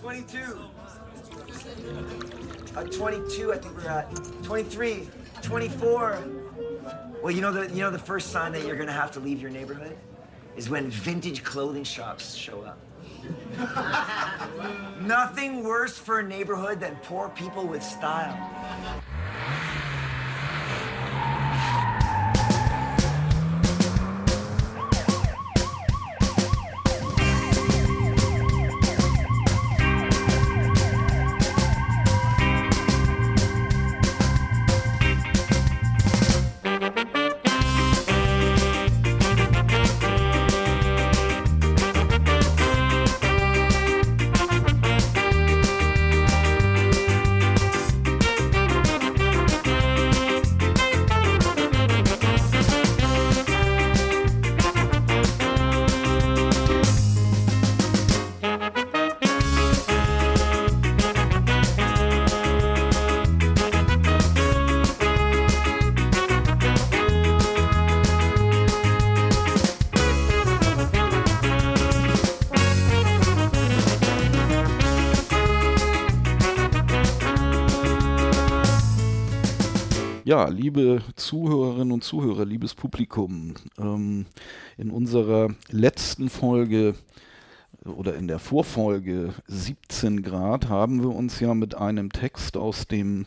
22. Uh, 22, I think we're at. 23, 24. Well, you know the you know the first sign that you're gonna have to leave your neighborhood is when vintage clothing shops show up. Nothing worse for a neighborhood than poor people with style. Ja, liebe Zuhörerinnen und Zuhörer, liebes Publikum, ähm, in unserer letzten Folge oder in der Vorfolge 17 Grad haben wir uns ja mit einem Text aus dem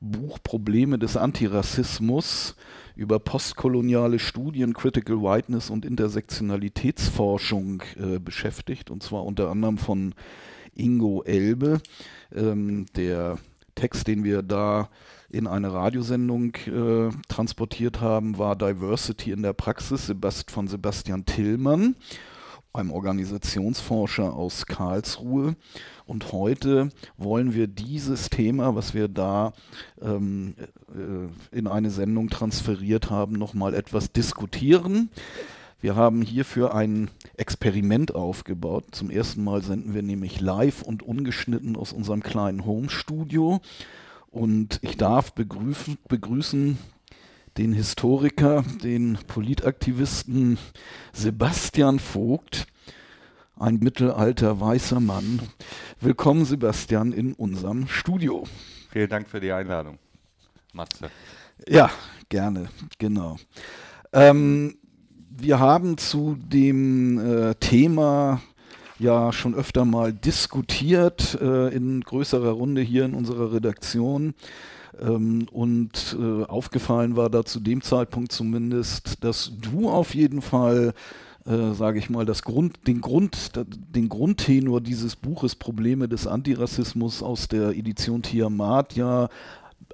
Buch Probleme des Antirassismus über postkoloniale Studien, Critical Whiteness und Intersektionalitätsforschung äh, beschäftigt, und zwar unter anderem von Ingo Elbe. Ähm, der Text, den wir da in eine Radiosendung äh, transportiert haben, war Diversity in der Praxis von Sebastian Tillmann, einem Organisationsforscher aus Karlsruhe. Und heute wollen wir dieses Thema, was wir da ähm, äh, in eine Sendung transferiert haben, nochmal etwas diskutieren. Wir haben hierfür ein Experiment aufgebaut. Zum ersten Mal senden wir nämlich live und ungeschnitten aus unserem kleinen Home-Studio. Und ich darf begrüßen, begrüßen den Historiker, den Politaktivisten Sebastian Vogt, ein mittelalter weißer Mann. Willkommen, Sebastian, in unserem Studio. Vielen Dank für die Einladung, Matze. Ja, gerne, genau. Ähm, wir haben zu dem äh, Thema ja schon öfter mal diskutiert äh, in größerer Runde hier in unserer Redaktion. Ähm, und äh, aufgefallen war da zu dem Zeitpunkt zumindest, dass du auf jeden Fall äh, sage ich mal, das Grund, den, Grund, den Grundtenor dieses Buches Probleme des Antirassismus aus der Edition Tiamat ja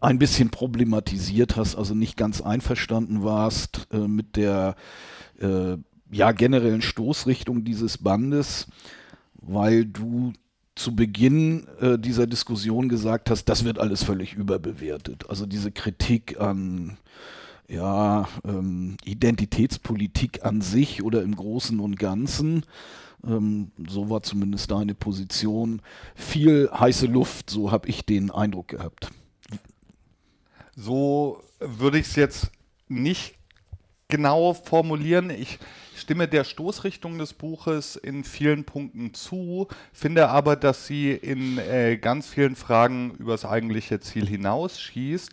ein bisschen problematisiert hast, also nicht ganz einverstanden warst äh, mit der äh, ja, generellen Stoßrichtung dieses Bandes, weil du zu Beginn äh, dieser Diskussion gesagt hast, das wird alles völlig überbewertet. Also diese Kritik an ja, ähm, Identitätspolitik an sich oder im Großen und Ganzen, ähm, so war zumindest deine Position, viel heiße Luft, so habe ich den Eindruck gehabt. So würde ich es jetzt nicht genau formulieren. Ich stimme der Stoßrichtung des Buches in vielen Punkten zu, finde aber, dass sie in äh, ganz vielen Fragen übers eigentliche Ziel hinausschießt.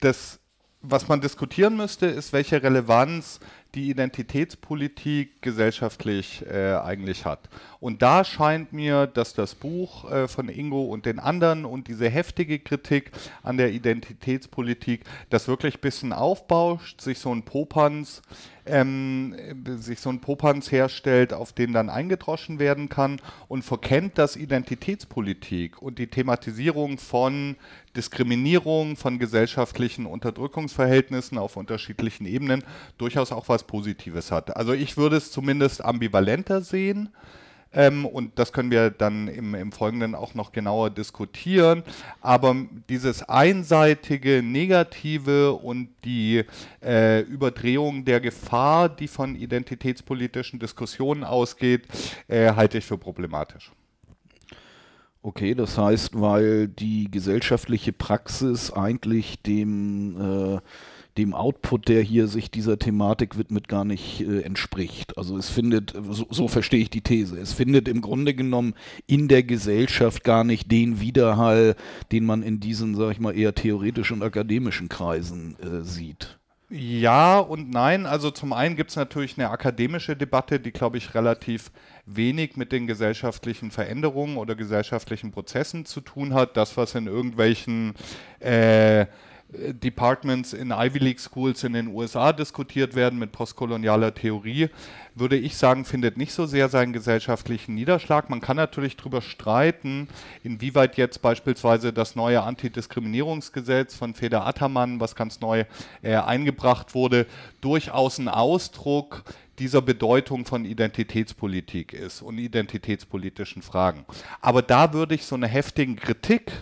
Das, was man diskutieren müsste, ist, welche Relevanz die Identitätspolitik gesellschaftlich äh, eigentlich hat. Und da scheint mir, dass das Buch äh, von Ingo und den anderen und diese heftige Kritik an der Identitätspolitik das wirklich ein bisschen aufbauscht, sich so ein Popanz ähm, sich so ein Popanz herstellt, auf den dann eingedroschen werden kann und verkennt, dass Identitätspolitik und die Thematisierung von Diskriminierung, von gesellschaftlichen Unterdrückungsverhältnissen auf unterschiedlichen Ebenen durchaus auch was Positives hat. Also ich würde es zumindest ambivalenter sehen. Ähm, und das können wir dann im, im Folgenden auch noch genauer diskutieren. Aber dieses einseitige Negative und die äh, Überdrehung der Gefahr, die von identitätspolitischen Diskussionen ausgeht, äh, halte ich für problematisch. Okay, das heißt, weil die gesellschaftliche Praxis eigentlich dem äh, dem Output, der hier sich dieser Thematik widmet, gar nicht äh, entspricht. Also es findet, so, so, verstehe ich die These, es findet im Grunde genommen in der Gesellschaft gar nicht den Widerhall, den man in diesen, sag ich mal, eher theoretischen und akademischen Kreisen äh, sieht. Ja und nein. Also zum einen gibt es natürlich eine akademische Debatte, die, glaube ich, relativ wenig mit den gesellschaftlichen Veränderungen oder gesellschaftlichen Prozessen zu tun hat. Das, was in irgendwelchen äh, Departments in Ivy League Schools in den USA diskutiert werden mit postkolonialer Theorie, würde ich sagen, findet nicht so sehr seinen gesellschaftlichen Niederschlag. Man kann natürlich darüber streiten, inwieweit jetzt beispielsweise das neue Antidiskriminierungsgesetz von Feder Attermann, was ganz neu äh, eingebracht wurde, durchaus ein Ausdruck dieser Bedeutung von Identitätspolitik ist und identitätspolitischen Fragen. Aber da würde ich so eine heftige Kritik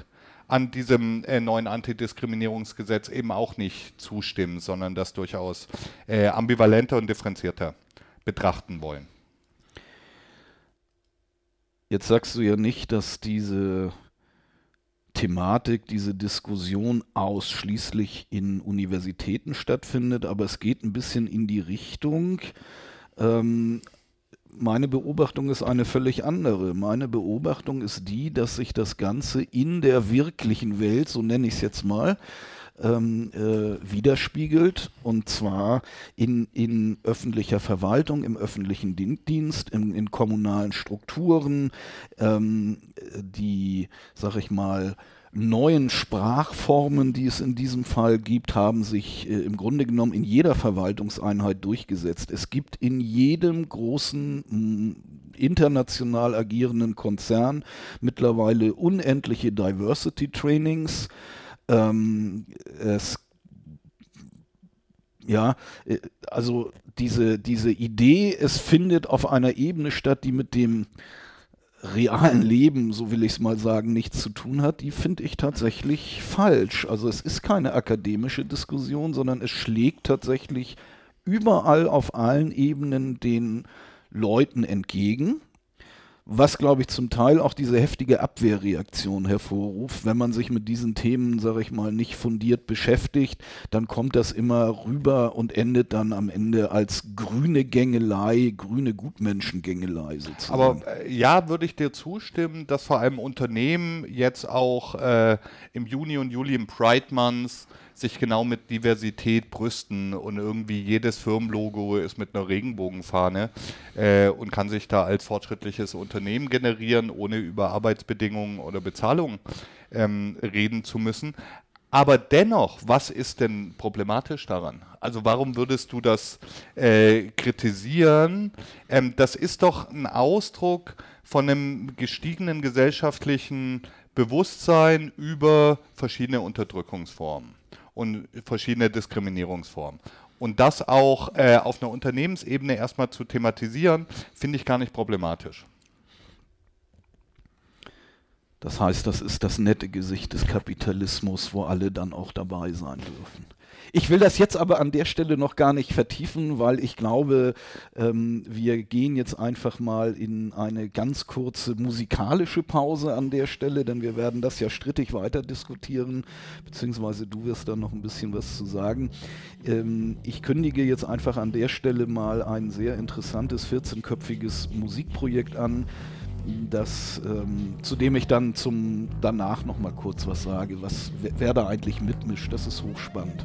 an diesem äh, neuen Antidiskriminierungsgesetz eben auch nicht zustimmen, sondern das durchaus äh, ambivalenter und differenzierter betrachten wollen. Jetzt sagst du ja nicht, dass diese Thematik, diese Diskussion ausschließlich in Universitäten stattfindet, aber es geht ein bisschen in die Richtung, ähm, meine Beobachtung ist eine völlig andere. Meine Beobachtung ist die, dass sich das Ganze in der wirklichen Welt, so nenne ich es jetzt mal, ähm, äh, widerspiegelt und zwar in, in öffentlicher Verwaltung, im öffentlichen Dienst, in, in kommunalen Strukturen, ähm, die, sag ich mal, neuen Sprachformen, die es in diesem Fall gibt, haben sich äh, im Grunde genommen in jeder Verwaltungseinheit durchgesetzt. Es gibt in jedem großen international agierenden Konzern mittlerweile unendliche Diversity Trainings. Ähm, es ja, äh, also diese, diese Idee, es findet auf einer Ebene statt, die mit dem realen Leben, so will ich es mal sagen, nichts zu tun hat, die finde ich tatsächlich falsch. Also es ist keine akademische Diskussion, sondern es schlägt tatsächlich überall auf allen Ebenen den Leuten entgegen was, glaube ich, zum Teil auch diese heftige Abwehrreaktion hervorruft. Wenn man sich mit diesen Themen, sage ich mal, nicht fundiert beschäftigt, dann kommt das immer rüber und endet dann am Ende als grüne Gängelei, grüne Gutmenschengängelei sozusagen. Aber äh, ja, würde ich dir zustimmen, dass vor allem Unternehmen jetzt auch äh, im Juni und Juli im Pride Month sich genau mit Diversität brüsten und irgendwie jedes Firmenlogo ist mit einer Regenbogenfahne äh, und kann sich da als fortschrittliches Unternehmen generieren, ohne über Arbeitsbedingungen oder Bezahlung ähm, reden zu müssen. Aber dennoch, was ist denn problematisch daran? Also warum würdest du das äh, kritisieren? Ähm, das ist doch ein Ausdruck von einem gestiegenen gesellschaftlichen Bewusstsein über verschiedene Unterdrückungsformen und verschiedene Diskriminierungsformen. Und das auch äh, auf einer Unternehmensebene erstmal zu thematisieren, finde ich gar nicht problematisch. Das heißt, das ist das nette Gesicht des Kapitalismus, wo alle dann auch dabei sein dürfen. Ich will das jetzt aber an der Stelle noch gar nicht vertiefen, weil ich glaube, ähm, wir gehen jetzt einfach mal in eine ganz kurze musikalische Pause an der Stelle, denn wir werden das ja strittig weiter diskutieren, beziehungsweise du wirst da noch ein bisschen was zu sagen. Ähm, ich kündige jetzt einfach an der Stelle mal ein sehr interessantes 14-köpfiges Musikprojekt an das, ähm, zu dem ich dann zum danach noch mal kurz was sage, was wer, wer da eigentlich mitmischt. Das ist hochspannend.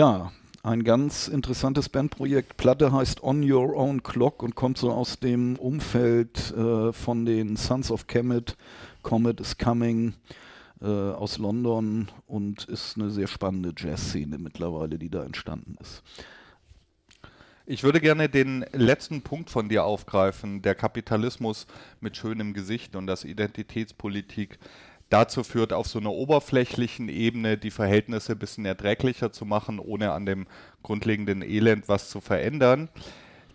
Ja, ein ganz interessantes Bandprojekt. Platte heißt On Your Own Clock und kommt so aus dem Umfeld äh, von den Sons of Kemet. Comet is Coming äh, aus London und ist eine sehr spannende Jazzszene mittlerweile, die da entstanden ist. Ich würde gerne den letzten Punkt von dir aufgreifen, der Kapitalismus mit schönem Gesicht und das Identitätspolitik dazu führt, auf so einer oberflächlichen Ebene die Verhältnisse ein bisschen erträglicher zu machen, ohne an dem grundlegenden Elend was zu verändern.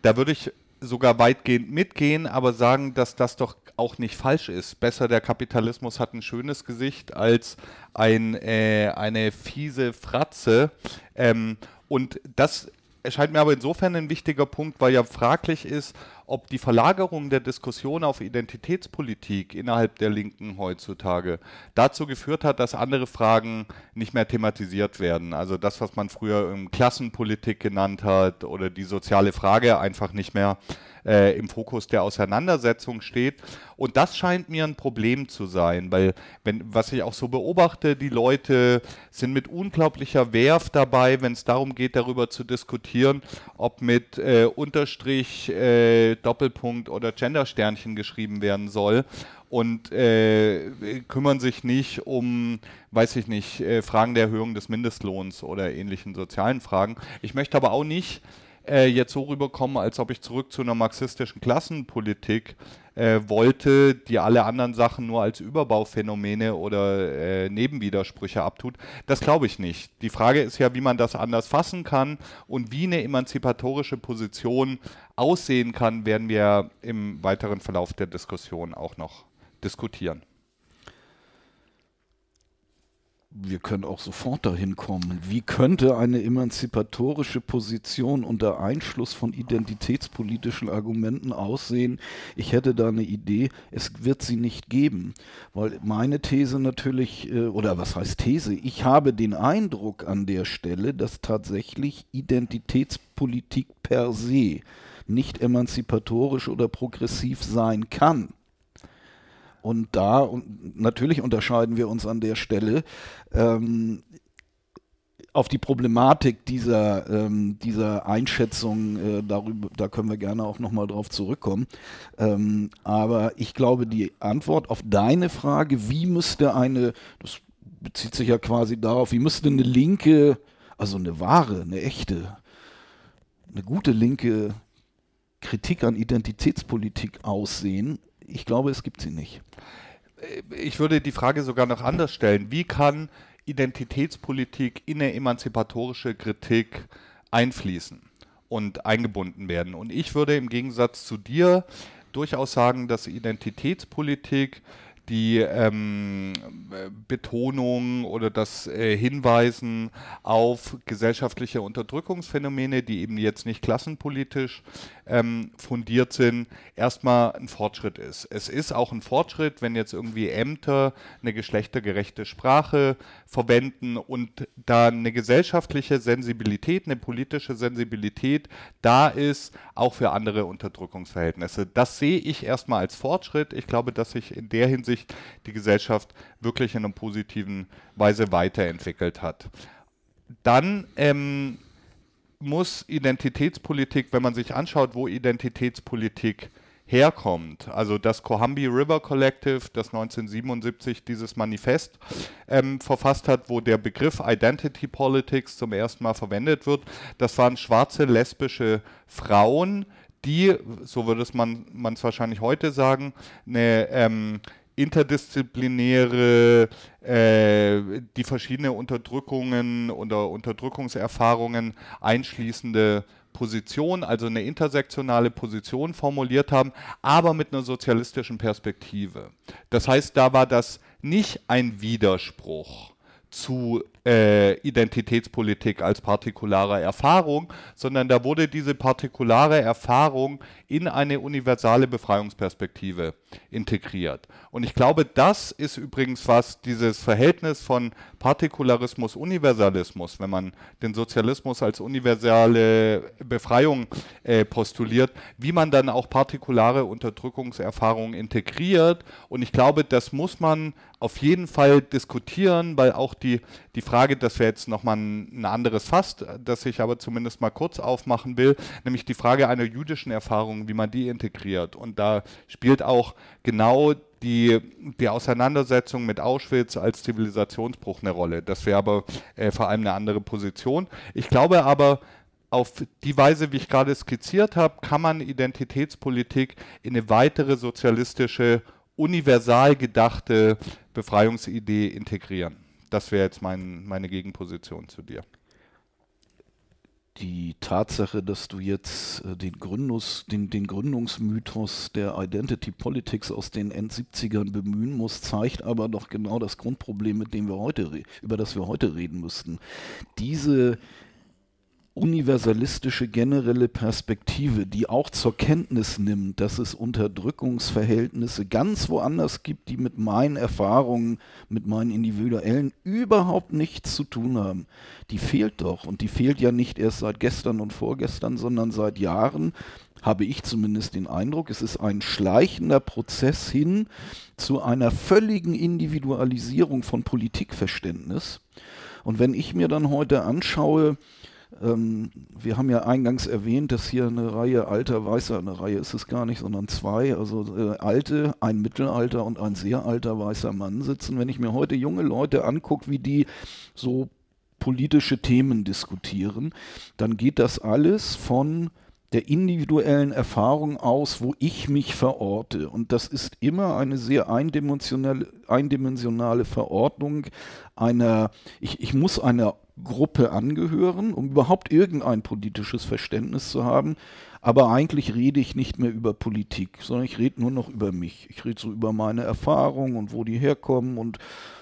Da würde ich sogar weitgehend mitgehen, aber sagen, dass das doch auch nicht falsch ist. Besser der Kapitalismus hat ein schönes Gesicht als ein, äh, eine fiese Fratze. Ähm, und das erscheint mir aber insofern ein wichtiger Punkt, weil ja fraglich ist, ob die Verlagerung der Diskussion auf Identitätspolitik innerhalb der Linken heutzutage dazu geführt hat, dass andere Fragen nicht mehr thematisiert werden. Also das, was man früher Klassenpolitik genannt hat oder die soziale Frage einfach nicht mehr äh, im Fokus der Auseinandersetzung steht. Und das scheint mir ein Problem zu sein, weil, wenn, was ich auch so beobachte, die Leute sind mit unglaublicher Werf dabei, wenn es darum geht, darüber zu diskutieren, ob mit äh, Unterstrich, äh, Doppelpunkt oder Gendersternchen geschrieben werden soll und äh, kümmern sich nicht um, weiß ich nicht, äh, Fragen der Erhöhung des Mindestlohns oder ähnlichen sozialen Fragen. Ich möchte aber auch nicht äh, jetzt so rüberkommen, als ob ich zurück zu einer marxistischen Klassenpolitik äh, wollte, die alle anderen Sachen nur als Überbauphänomene oder äh, Nebenwidersprüche abtut. Das glaube ich nicht. Die Frage ist ja, wie man das anders fassen kann und wie eine emanzipatorische Position aussehen kann, werden wir im weiteren Verlauf der Diskussion auch noch diskutieren wir können auch sofort dahin kommen. Wie könnte eine emanzipatorische Position unter Einschluss von identitätspolitischen Argumenten aussehen? Ich hätte da eine Idee, es wird sie nicht geben, weil meine These natürlich, äh, oder was heißt These? Ich habe den Eindruck an der Stelle, dass tatsächlich Identitätspolitik per se nicht emanzipatorisch oder progressiv sein kann. Und da, und natürlich unterscheiden wir uns an der Stelle ähm, auf die Problematik dieser, ähm, dieser Einschätzung, äh, darüber, da können wir gerne auch nochmal drauf zurückkommen. Ähm, aber ich glaube, die Antwort auf deine Frage, wie müsste eine, das bezieht sich ja quasi darauf, wie müsste eine linke, also eine wahre, eine echte, eine gute linke Kritik an Identitätspolitik aussehen, ich glaube, es gibt sie nicht. Ich würde die Frage sogar noch anders stellen. Wie kann Identitätspolitik in eine emanzipatorische Kritik einfließen und eingebunden werden? Und ich würde im Gegensatz zu dir durchaus sagen, dass Identitätspolitik die ähm, Betonung oder das äh, Hinweisen auf gesellschaftliche Unterdrückungsphänomene, die eben jetzt nicht klassenpolitisch ähm, fundiert sind, erstmal ein Fortschritt ist. Es ist auch ein Fortschritt, wenn jetzt irgendwie Ämter eine geschlechtergerechte Sprache verwenden und da eine gesellschaftliche Sensibilität, eine politische Sensibilität da ist, auch für andere Unterdrückungsverhältnisse. Das sehe ich erstmal als Fortschritt. Ich glaube, dass sich in der Hinsicht die Gesellschaft wirklich in einer positiven Weise weiterentwickelt hat. Dann ähm, muss Identitätspolitik, wenn man sich anschaut, wo Identitätspolitik herkommt. Also das Cohambi River Collective, das 1977 dieses Manifest ähm, verfasst hat, wo der Begriff Identity Politics zum ersten Mal verwendet wird, das waren schwarze lesbische Frauen, die, so würde man es wahrscheinlich heute sagen, eine ähm, interdisziplinäre, äh, die verschiedene Unterdrückungen oder Unterdrückungserfahrungen einschließende Position, also eine intersektionale Position formuliert haben, aber mit einer sozialistischen Perspektive. Das heißt, da war das nicht ein Widerspruch zu äh, Identitätspolitik als partikulare Erfahrung, sondern da wurde diese partikulare Erfahrung in eine universale Befreiungsperspektive integriert. Und ich glaube, das ist übrigens was, dieses Verhältnis von Partikularismus, Universalismus, wenn man den Sozialismus als universale Befreiung äh, postuliert, wie man dann auch partikulare Unterdrückungserfahrungen integriert. Und ich glaube, das muss man auf jeden Fall diskutieren, weil auch die, die Frage, das wäre jetzt nochmal ein, ein anderes Fass, das ich aber zumindest mal kurz aufmachen will, nämlich die Frage einer jüdischen Erfahrung, wie man die integriert. Und da spielt auch genau die, die Auseinandersetzung mit Auschwitz als Zivilisationsbruch eine Rolle. Das wäre aber äh, vor allem eine andere Position. Ich glaube aber, auf die Weise, wie ich gerade skizziert habe, kann man Identitätspolitik in eine weitere sozialistische, universal gedachte Befreiungsidee integrieren. Das wäre jetzt mein, meine Gegenposition zu dir die Tatsache, dass du jetzt äh, den, Gründungs, den, den Gründungsmythos der Identity Politics aus den End-70ern bemühen musst, zeigt aber doch genau das Grundproblem, mit dem wir heute, über das wir heute reden müssten. Diese universalistische generelle Perspektive, die auch zur Kenntnis nimmt, dass es Unterdrückungsverhältnisse ganz woanders gibt, die mit meinen Erfahrungen, mit meinen individuellen überhaupt nichts zu tun haben, die fehlt doch. Und die fehlt ja nicht erst seit gestern und vorgestern, sondern seit Jahren habe ich zumindest den Eindruck, es ist ein schleichender Prozess hin zu einer völligen Individualisierung von Politikverständnis. Und wenn ich mir dann heute anschaue, ähm, wir haben ja eingangs erwähnt, dass hier eine Reihe alter Weißer, eine Reihe ist es gar nicht, sondern zwei, also äh, alte, ein Mittelalter und ein sehr alter weißer Mann sitzen. Wenn ich mir heute junge Leute angucke, wie die so politische Themen diskutieren, dann geht das alles von der individuellen Erfahrung aus, wo ich mich verorte. Und das ist immer eine sehr eindimensionale, eindimensionale Verordnung einer, ich, ich muss einer Gruppe angehören, um überhaupt irgendein politisches Verständnis zu haben. Aber eigentlich rede ich nicht mehr über Politik, sondern ich rede nur noch über mich. Ich rede so über meine Erfahrungen und wo die herkommen und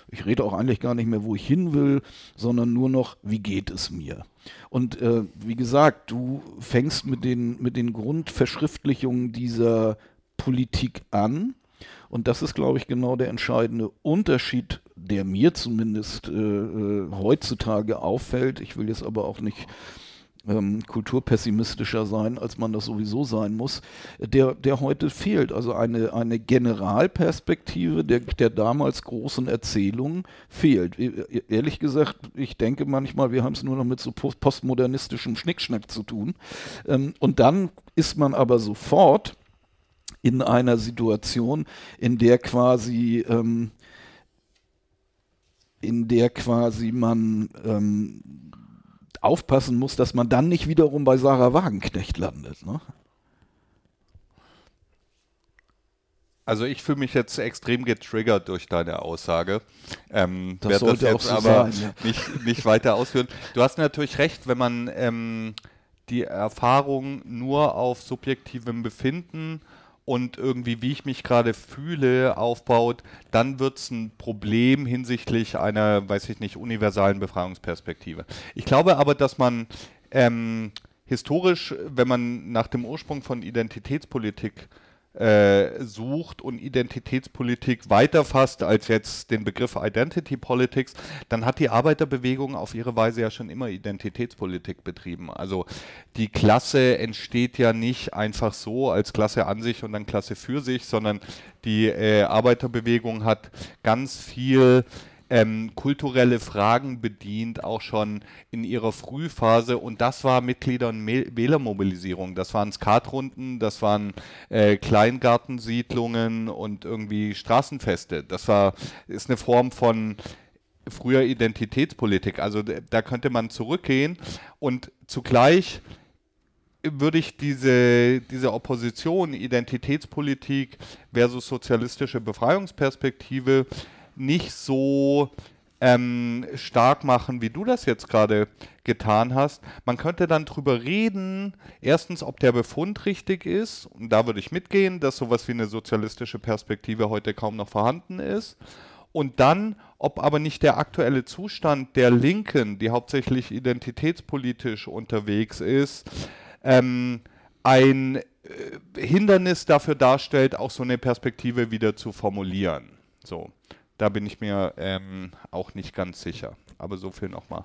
ich rede auch eigentlich gar nicht mehr, wo ich hin will, sondern nur noch, wie geht es mir. Und äh, wie gesagt, du fängst mit den, mit den Grundverschriftlichungen dieser Politik an. Und das ist, glaube ich, genau der entscheidende Unterschied der mir zumindest äh, äh, heutzutage auffällt, ich will jetzt aber auch nicht ähm, kulturpessimistischer sein, als man das sowieso sein muss, der, der heute fehlt. Also eine, eine Generalperspektive der, der damals großen Erzählung fehlt. E, e, ehrlich gesagt, ich denke manchmal, wir haben es nur noch mit so postmodernistischem Schnickschnack zu tun. Ähm, und dann ist man aber sofort in einer Situation, in der quasi ähm, in der quasi man ähm, aufpassen muss, dass man dann nicht wiederum bei Sarah Wagenknecht landet. Ne? Also ich fühle mich jetzt extrem getriggert durch deine Aussage. Ähm, das sollte das jetzt so aber sein, ja. nicht, nicht weiter ausführen. Du hast natürlich recht, wenn man ähm, die Erfahrung nur auf subjektivem Befinden und irgendwie, wie ich mich gerade fühle, aufbaut, dann wird es ein Problem hinsichtlich einer, weiß ich nicht, universalen Befreiungsperspektive. Ich glaube aber, dass man ähm, historisch, wenn man nach dem Ursprung von Identitätspolitik äh, sucht und Identitätspolitik weiterfasst als jetzt den Begriff Identity Politics, dann hat die Arbeiterbewegung auf ihre Weise ja schon immer Identitätspolitik betrieben. Also die Klasse entsteht ja nicht einfach so als Klasse an sich und dann Klasse für sich, sondern die äh, Arbeiterbewegung hat ganz viel ähm, kulturelle Fragen bedient, auch schon in ihrer Frühphase. Und das war Mitglieder- und Wählermobilisierung. Das waren Skatrunden, das waren äh, Kleingartensiedlungen und irgendwie Straßenfeste. Das war ist eine Form von früher Identitätspolitik. Also da könnte man zurückgehen und zugleich würde ich diese, diese Opposition Identitätspolitik versus sozialistische Befreiungsperspektive nicht so ähm, stark machen, wie du das jetzt gerade getan hast. Man könnte dann drüber reden, erstens, ob der Befund richtig ist, und da würde ich mitgehen, dass sowas wie eine sozialistische Perspektive heute kaum noch vorhanden ist. Und dann, ob aber nicht der aktuelle Zustand der Linken, die hauptsächlich identitätspolitisch unterwegs ist, ähm, ein äh, Hindernis dafür darstellt, auch so eine Perspektive wieder zu formulieren. So. Da bin ich mir ähm, auch nicht ganz sicher. Aber so viel nochmal,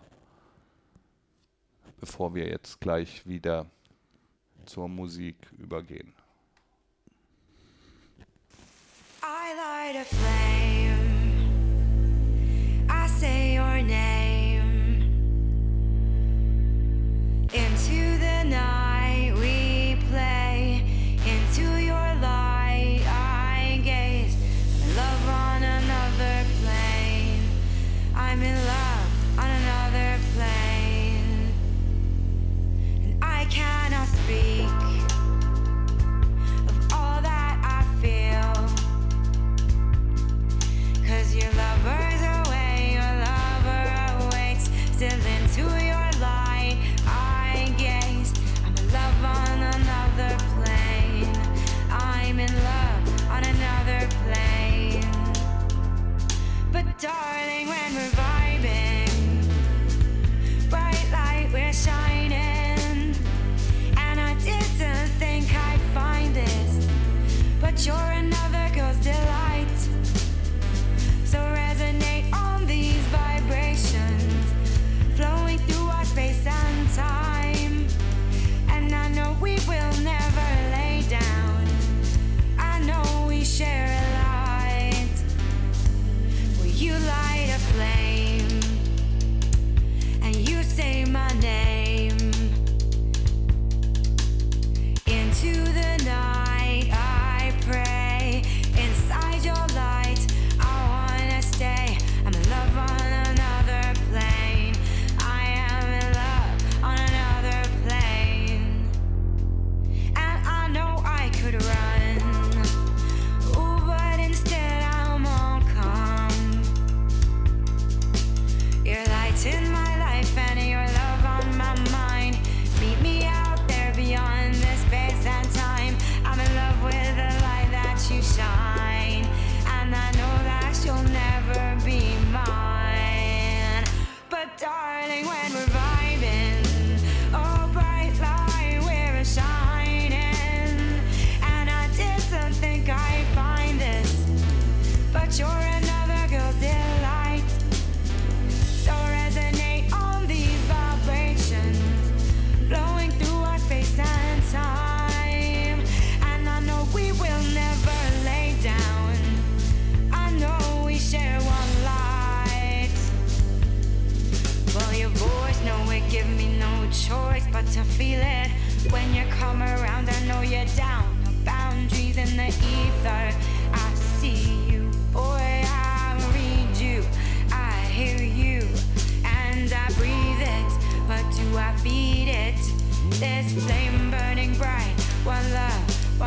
bevor wir jetzt gleich wieder zur Musik übergehen. I light a flame. I say your name into the night. Darling,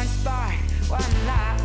one spark, one light.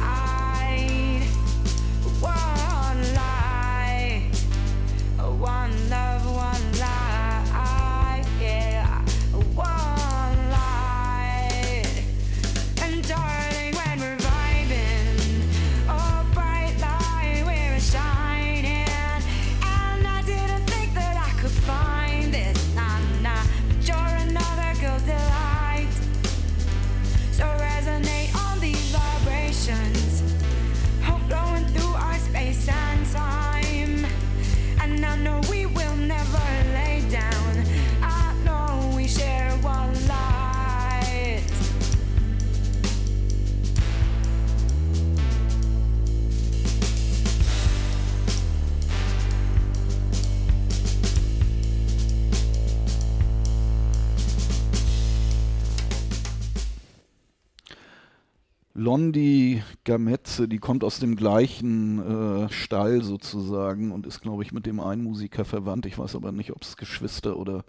Blondie Gametze, die kommt aus dem gleichen äh, Stall sozusagen und ist, glaube ich, mit dem einen Musiker verwandt. Ich weiß aber nicht, ob es Geschwister oder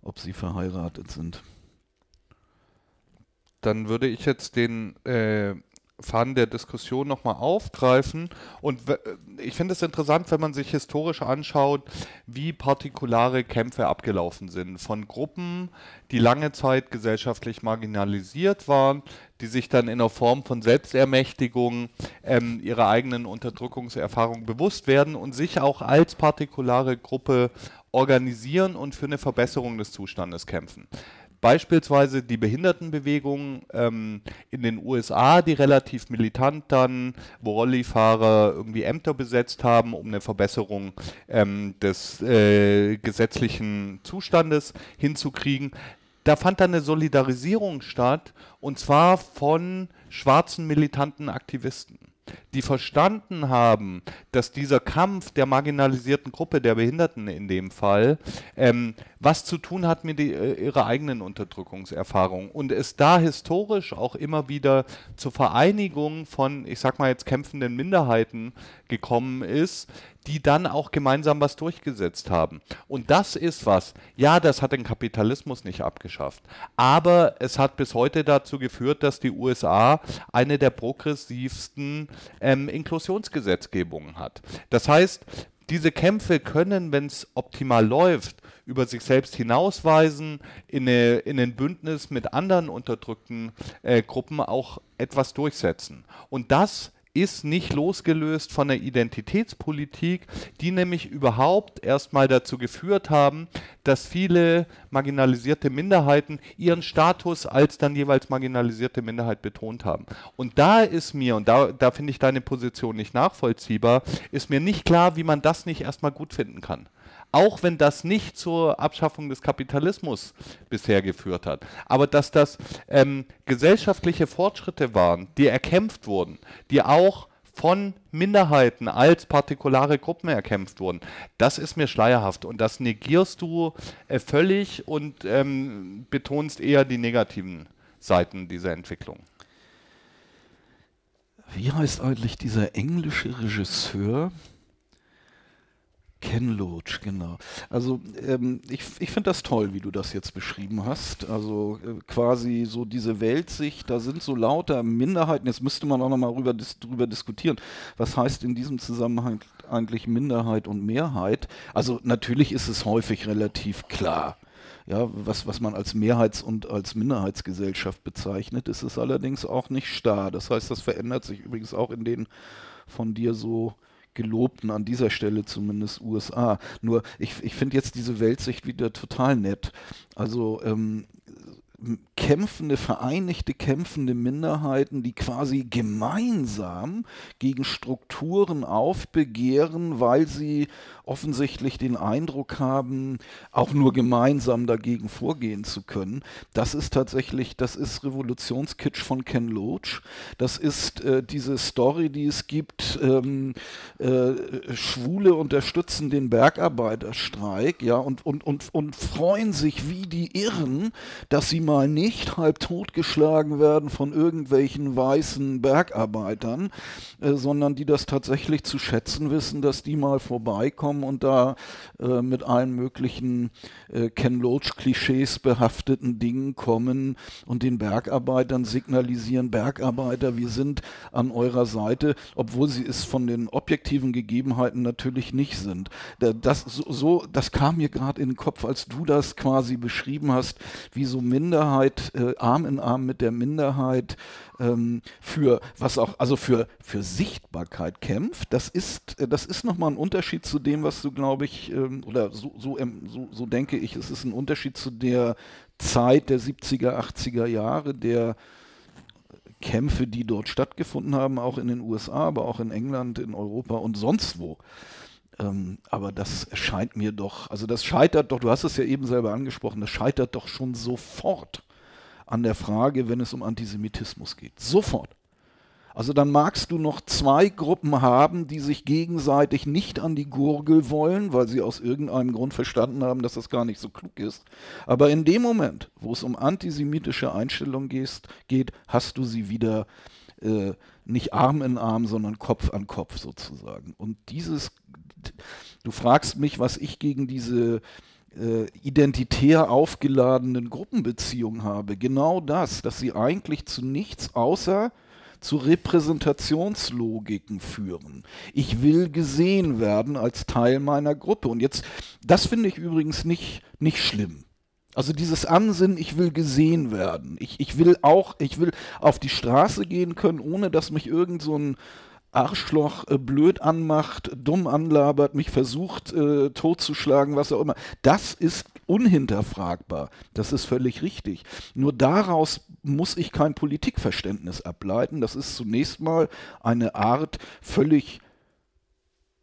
ob sie verheiratet sind. Dann würde ich jetzt den äh, Faden der Diskussion nochmal aufgreifen. Und ich finde es interessant, wenn man sich historisch anschaut, wie partikulare Kämpfe abgelaufen sind. Von Gruppen, die lange Zeit gesellschaftlich marginalisiert waren, die sich dann in der Form von Selbstermächtigung ähm, ihrer eigenen Unterdrückungserfahrung bewusst werden und sich auch als partikulare Gruppe organisieren und für eine Verbesserung des Zustandes kämpfen beispielsweise die Behindertenbewegung ähm, in den USA, die relativ militant dann, wo Rollifahrer irgendwie Ämter besetzt haben, um eine Verbesserung ähm, des äh, gesetzlichen Zustandes hinzukriegen. Da fand dann eine Solidarisierung statt, und zwar von schwarzen militanten Aktivisten die verstanden haben, dass dieser Kampf der marginalisierten Gruppe, der Behinderten in dem Fall, ähm, was zu tun hat mit die, äh, ihrer eigenen Unterdrückungserfahrung. Und es da historisch auch immer wieder zur Vereinigung von, ich sag mal jetzt kämpfenden Minderheiten gekommen ist, die dann auch gemeinsam was durchgesetzt haben. Und das ist was, ja, das hat den Kapitalismus nicht abgeschafft, aber es hat bis heute dazu geführt, dass die USA eine der progressivsten ähm, Inklusionsgesetzgebungen hat. Das heißt, diese Kämpfe können, wenn es optimal läuft, über sich selbst hinausweisen, in, eine, in ein Bündnis mit anderen unterdrückten äh, Gruppen auch etwas durchsetzen. Und das ist nicht losgelöst von der Identitätspolitik, die nämlich überhaupt erstmal dazu geführt haben, dass viele marginalisierte Minderheiten ihren Status als dann jeweils marginalisierte Minderheit betont haben. Und da ist mir, und da, da finde ich deine Position nicht nachvollziehbar, ist mir nicht klar, wie man das nicht erstmal gut finden kann auch wenn das nicht zur Abschaffung des Kapitalismus bisher geführt hat. Aber dass das ähm, gesellschaftliche Fortschritte waren, die erkämpft wurden, die auch von Minderheiten als partikulare Gruppen erkämpft wurden. Das ist mir schleierhaft und das negierst du äh, völlig und ähm, betonst eher die negativen Seiten dieser Entwicklung. Wie heißt eigentlich dieser englische Regisseur, Ken Loach, genau. Also ähm, ich, ich finde das toll, wie du das jetzt beschrieben hast. Also äh, quasi so diese Weltsicht, da sind so lauter Minderheiten. Jetzt müsste man auch nochmal drüber, dis drüber diskutieren. Was heißt in diesem Zusammenhang eigentlich Minderheit und Mehrheit? Also natürlich ist es häufig relativ klar. Ja, was, was man als Mehrheits- und als Minderheitsgesellschaft bezeichnet, ist es allerdings auch nicht starr. Das heißt, das verändert sich übrigens auch in den von dir so gelobten, an dieser Stelle zumindest USA. Nur ich, ich finde jetzt diese Weltsicht wieder total nett. Also ähm, kämpfende, vereinigte, kämpfende Minderheiten, die quasi gemeinsam gegen Strukturen aufbegehren, weil sie offensichtlich den Eindruck haben, auch nur gemeinsam dagegen vorgehen zu können. Das ist tatsächlich, das ist Revolutionskitsch von Ken Loach. Das ist äh, diese Story, die es gibt, ähm, äh, Schwule unterstützen den Bergarbeiterstreik, ja, und, und, und, und freuen sich wie die Irren, dass sie mal nicht halb totgeschlagen werden von irgendwelchen weißen Bergarbeitern, äh, sondern die das tatsächlich zu schätzen wissen, dass die mal vorbeikommen kommen und da äh, mit allen möglichen äh, Ken Loach-Klischees behafteten Dingen kommen und den Bergarbeitern signalisieren, Bergarbeiter, wir sind an eurer Seite, obwohl sie es von den objektiven Gegebenheiten natürlich nicht sind. Das, so, so das kam mir gerade in den Kopf, als du das quasi beschrieben hast, wie so Minderheit, äh, Arm in Arm mit der Minderheit, ähm, für was auch, also für, für Sichtbarkeit kämpft, das ist, äh, das ist nochmal ein Unterschied zu dem, was du, glaube ich, ähm, oder so, so, ähm, so, so denke ich, es ist ein Unterschied zu der Zeit der 70er, 80er Jahre, der Kämpfe, die dort stattgefunden haben, auch in den USA, aber auch in England, in Europa und sonst wo. Ähm, aber das scheint mir doch, also das scheitert doch, du hast es ja eben selber angesprochen, das scheitert doch schon sofort an der Frage, wenn es um Antisemitismus geht. Sofort. Also dann magst du noch zwei Gruppen haben, die sich gegenseitig nicht an die Gurgel wollen, weil sie aus irgendeinem Grund verstanden haben, dass das gar nicht so klug ist. Aber in dem Moment, wo es um antisemitische Einstellungen geht, hast du sie wieder äh, nicht Arm in Arm, sondern Kopf an Kopf sozusagen. Und dieses, du fragst mich, was ich gegen diese äh, identitär aufgeladenen Gruppenbeziehungen habe. Genau das, dass sie eigentlich zu nichts außer zu Repräsentationslogiken führen. Ich will gesehen werden als Teil meiner Gruppe. Und jetzt, das finde ich übrigens nicht, nicht schlimm. Also dieses Ansinnen, ich will gesehen werden. Ich, ich will auch, ich will auf die Straße gehen können, ohne dass mich irgend so ein Arschloch äh, blöd anmacht, dumm anlabert, mich versucht äh, totzuschlagen, was auch immer. Das ist unhinterfragbar. Das ist völlig richtig. Nur daraus muss ich kein Politikverständnis ableiten. Das ist zunächst mal eine Art völlig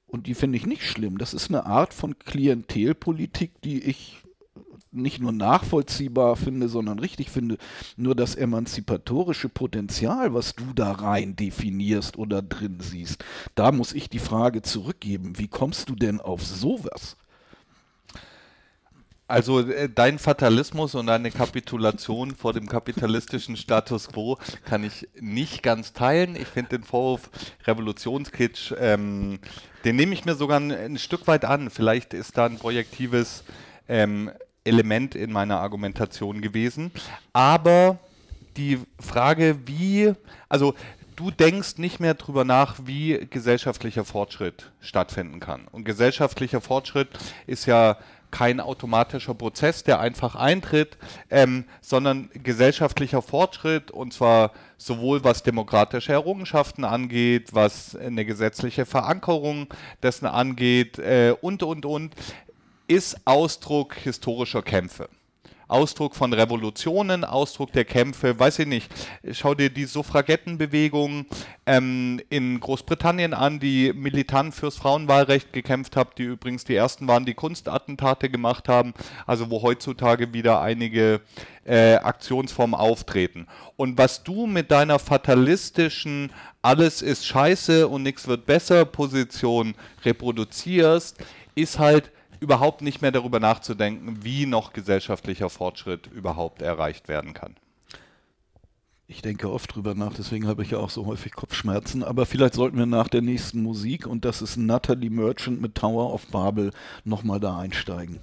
und die finde ich nicht schlimm. Das ist eine Art von Klientelpolitik, die ich nicht nur nachvollziehbar finde, sondern richtig finde, nur das emanzipatorische Potenzial, was du da rein definierst oder drin siehst, da muss ich die Frage zurückgeben, wie kommst du denn auf sowas? Also äh, dein Fatalismus und deine Kapitulation vor dem kapitalistischen Status quo kann ich nicht ganz teilen. Ich finde den Vorwurf Revolutionskitsch, ähm, den nehme ich mir sogar ein, ein, Stück weit an. Vielleicht ist da ein projektives ähm, Element in meiner Argumentation gewesen. Aber die Frage, wie, also du denkst nicht mehr darüber nach, wie gesellschaftlicher Fortschritt stattfinden kann. Und gesellschaftlicher Fortschritt ist ja kein automatischer Prozess, der einfach eintritt, ähm, sondern gesellschaftlicher Fortschritt und zwar sowohl was demokratische Errungenschaften angeht, was eine gesetzliche Verankerung dessen angeht äh, und, und, und, ist Ausdruck historischer Kämpfe. Ausdruck von Revolutionen, Ausdruck der Kämpfe, weiß ich nicht. Schau dir die Suffragettenbewegung ähm, in Großbritannien an, die militant fürs Frauenwahlrecht gekämpft haben, die übrigens die ersten waren, die Kunstattentate gemacht haben, also wo heutzutage wieder einige äh, Aktionsformen auftreten. Und was du mit deiner fatalistischen alles ist scheiße und nichts wird besser Position reproduzierst, ist halt überhaupt nicht mehr darüber nachzudenken, wie noch gesellschaftlicher Fortschritt überhaupt erreicht werden kann. Ich denke oft drüber nach, deswegen habe ich ja auch so häufig Kopfschmerzen. Aber vielleicht sollten wir nach der nächsten Musik, und das ist Natalie Merchant mit Tower of Babel, nochmal da einsteigen.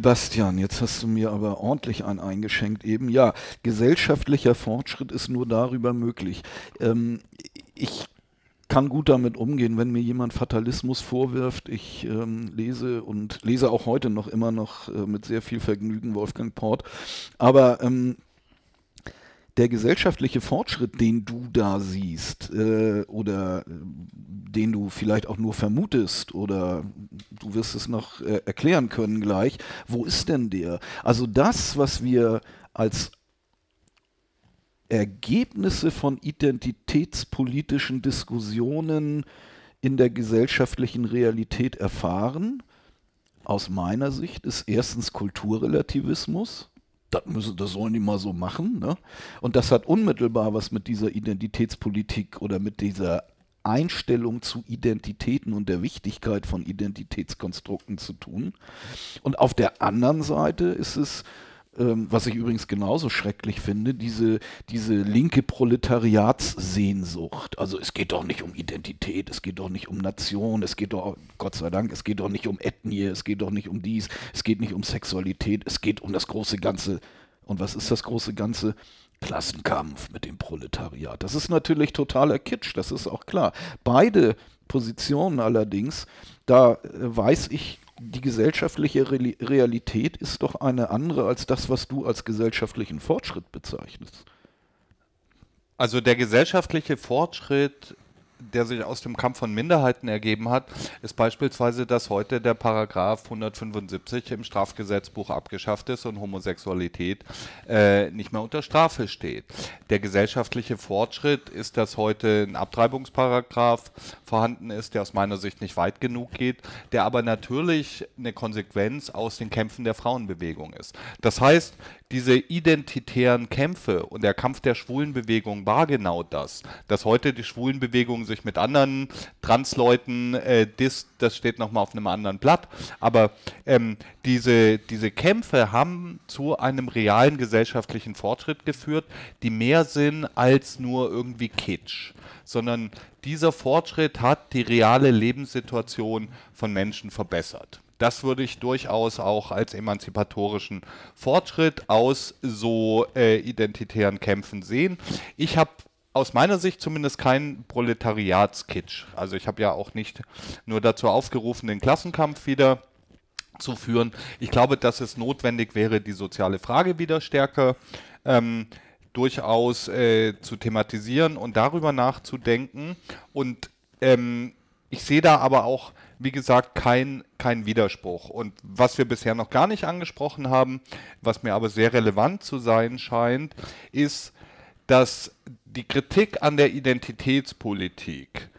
Sebastian, jetzt hast du mir aber ordentlich ein eingeschenkt eben. Ja, gesellschaftlicher Fortschritt ist nur darüber möglich. Ähm, ich kann gut damit umgehen, wenn mir jemand Fatalismus vorwirft. Ich ähm, lese und lese auch heute noch immer noch äh, mit sehr viel Vergnügen Wolfgang Port. Aber ähm, der gesellschaftliche Fortschritt, den du da siehst äh, oder äh, den du vielleicht auch nur vermutest oder du wirst es noch äh, erklären können gleich, wo ist denn der? Also das, was wir als Ergebnisse von identitätspolitischen Diskussionen in der gesellschaftlichen Realität erfahren, aus meiner Sicht, ist erstens Kulturrelativismus das, müssen, das sollen die mal so machen. Ne? Und das hat unmittelbar was mit dieser Identitätspolitik oder mit dieser Einstellung zu Identitäten und der Wichtigkeit von Identitätskonstrukten zu tun. Und auf der anderen Seite ist es, ähm, was ich übrigens genauso schrecklich finde, diese, diese linke Proletariatssehnsucht. Also es geht doch nicht um Identität, es geht doch nicht um Nation, es geht doch, Gott sei Dank, es geht doch nicht um Ethnie, es geht doch nicht um dies, es geht nicht um Sexualität, es geht um das große Ganze. Und was ist das große Ganze? Klassenkampf mit dem Proletariat. Das ist natürlich totaler Kitsch, das ist auch klar. Beide Positionen allerdings, da äh, weiß ich, die gesellschaftliche Realität ist doch eine andere als das, was du als gesellschaftlichen Fortschritt bezeichnest. Also der gesellschaftliche Fortschritt der sich aus dem Kampf von Minderheiten ergeben hat, ist beispielsweise, dass heute der Paragraph 175 im Strafgesetzbuch abgeschafft ist und Homosexualität äh, nicht mehr unter Strafe steht. Der gesellschaftliche Fortschritt ist, dass heute ein Abtreibungsparagraph vorhanden ist, der aus meiner Sicht nicht weit genug geht, der aber natürlich eine Konsequenz aus den Kämpfen der Frauenbewegung ist. Das heißt, diese identitären Kämpfe und der Kampf der Schwulenbewegung war genau das. Dass heute die Schwulenbewegung sich mit anderen Transleuten äh, disst, das steht nochmal auf einem anderen Blatt. Aber ähm, diese, diese Kämpfe haben zu einem realen gesellschaftlichen Fortschritt geführt, die mehr sind als nur irgendwie Kitsch, sondern dieser Fortschritt hat die reale Lebenssituation von Menschen verbessert das würde ich durchaus auch als emanzipatorischen Fortschritt aus so äh, identitären Kämpfen sehen. Ich habe aus meiner Sicht zumindest kein Proletariatskitsch. Also ich habe ja auch nicht nur dazu aufgerufen, den Klassenkampf wieder zu führen. Ich glaube, dass es notwendig wäre, die soziale Frage wieder stärker ähm, durchaus äh, zu thematisieren und darüber nachzudenken. Und ähm, ich sehe da aber auch wie gesagt, kein, kein Widerspruch. Und was wir bisher noch gar nicht angesprochen haben, was mir aber sehr relevant zu sein scheint, ist, dass die Kritik an der Identitätspolitik,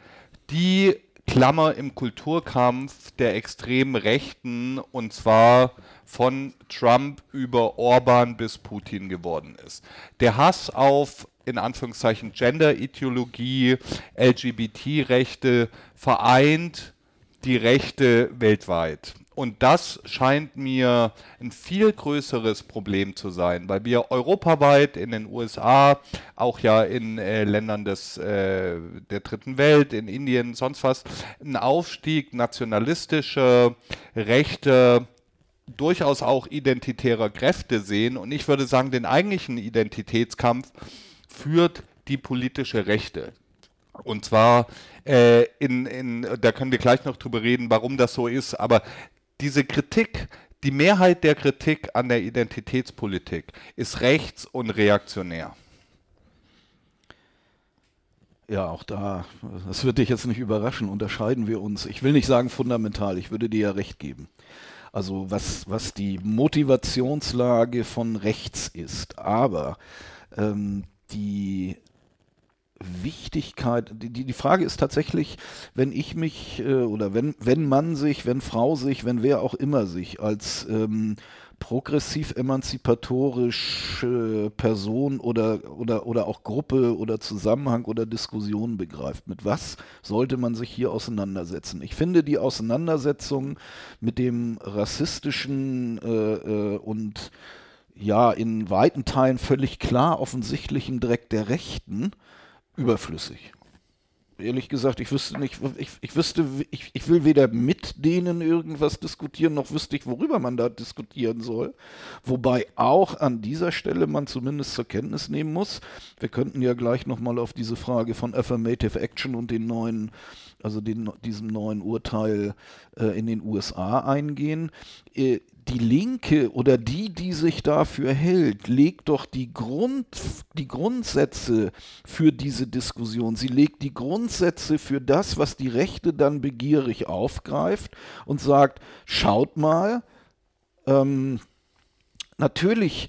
die Klammer im Kulturkampf der extremen Rechten und zwar von Trump über Orban bis Putin geworden ist. Der Hass auf in Anführungszeichen Gender-Ideologie, LGBT-Rechte vereint die Rechte weltweit. Und das scheint mir ein viel größeres Problem zu sein, weil wir europaweit in den USA, auch ja in äh, Ländern des, äh, der dritten Welt, in Indien, sonst was, einen Aufstieg nationalistischer Rechte, durchaus auch identitärer Kräfte sehen. Und ich würde sagen, den eigentlichen Identitätskampf führt die politische Rechte. Und zwar äh, in, in, da können wir gleich noch drüber reden, warum das so ist, aber diese Kritik, die Mehrheit der Kritik an der Identitätspolitik ist rechts und reaktionär. Ja, auch da, das wird dich jetzt nicht überraschen, unterscheiden wir uns. Ich will nicht sagen fundamental, ich würde dir ja recht geben. Also was, was die Motivationslage von rechts ist. Aber ähm, die Wichtigkeit, die, die Frage ist tatsächlich, wenn ich mich äh, oder wenn, wenn man sich, wenn Frau sich, wenn wer auch immer sich als ähm, progressiv emanzipatorische Person oder, oder, oder auch Gruppe oder Zusammenhang oder Diskussion begreift. Mit was sollte man sich hier auseinandersetzen? Ich finde die Auseinandersetzung mit dem rassistischen äh, äh, und ja in weiten Teilen völlig klar offensichtlichen Dreck der Rechten überflüssig. ehrlich gesagt, ich wüsste nicht, ich, ich wüsste, ich, ich will weder mit denen irgendwas diskutieren, noch wüsste ich, worüber man da diskutieren soll. Wobei auch an dieser Stelle man zumindest zur Kenntnis nehmen muss, wir könnten ja gleich nochmal auf diese Frage von Affirmative Action und den neuen also den, diesem neuen Urteil äh, in den USA eingehen. Äh, die Linke oder die, die sich dafür hält, legt doch die, Grund, die Grundsätze für diese Diskussion. Sie legt die Grundsätze für das, was die Rechte dann begierig aufgreift und sagt, schaut mal, ähm, natürlich,